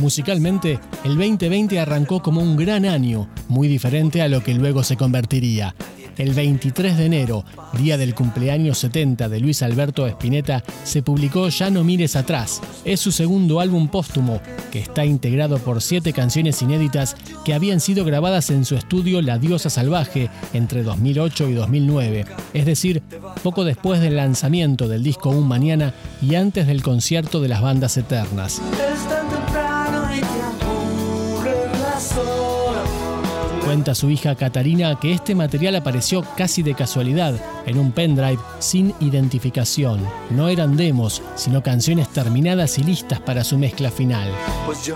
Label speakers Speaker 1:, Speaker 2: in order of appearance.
Speaker 1: Musicalmente, el 2020 arrancó como un gran año, muy diferente a lo que luego se convertiría. El 23 de enero, día del cumpleaños 70 de Luis Alberto Spinetta, se publicó Ya no mires atrás. Es su segundo álbum póstumo, que está integrado por siete canciones inéditas que habían sido grabadas en su estudio La Diosa Salvaje entre 2008 y 2009, es decir, poco después del lanzamiento del disco Un Mañana y antes del concierto de las bandas eternas. Cuenta su hija Catarina que este material apareció casi de casualidad en un pendrive sin identificación. No eran demos, sino canciones terminadas y listas para su mezcla final.
Speaker 2: Pues.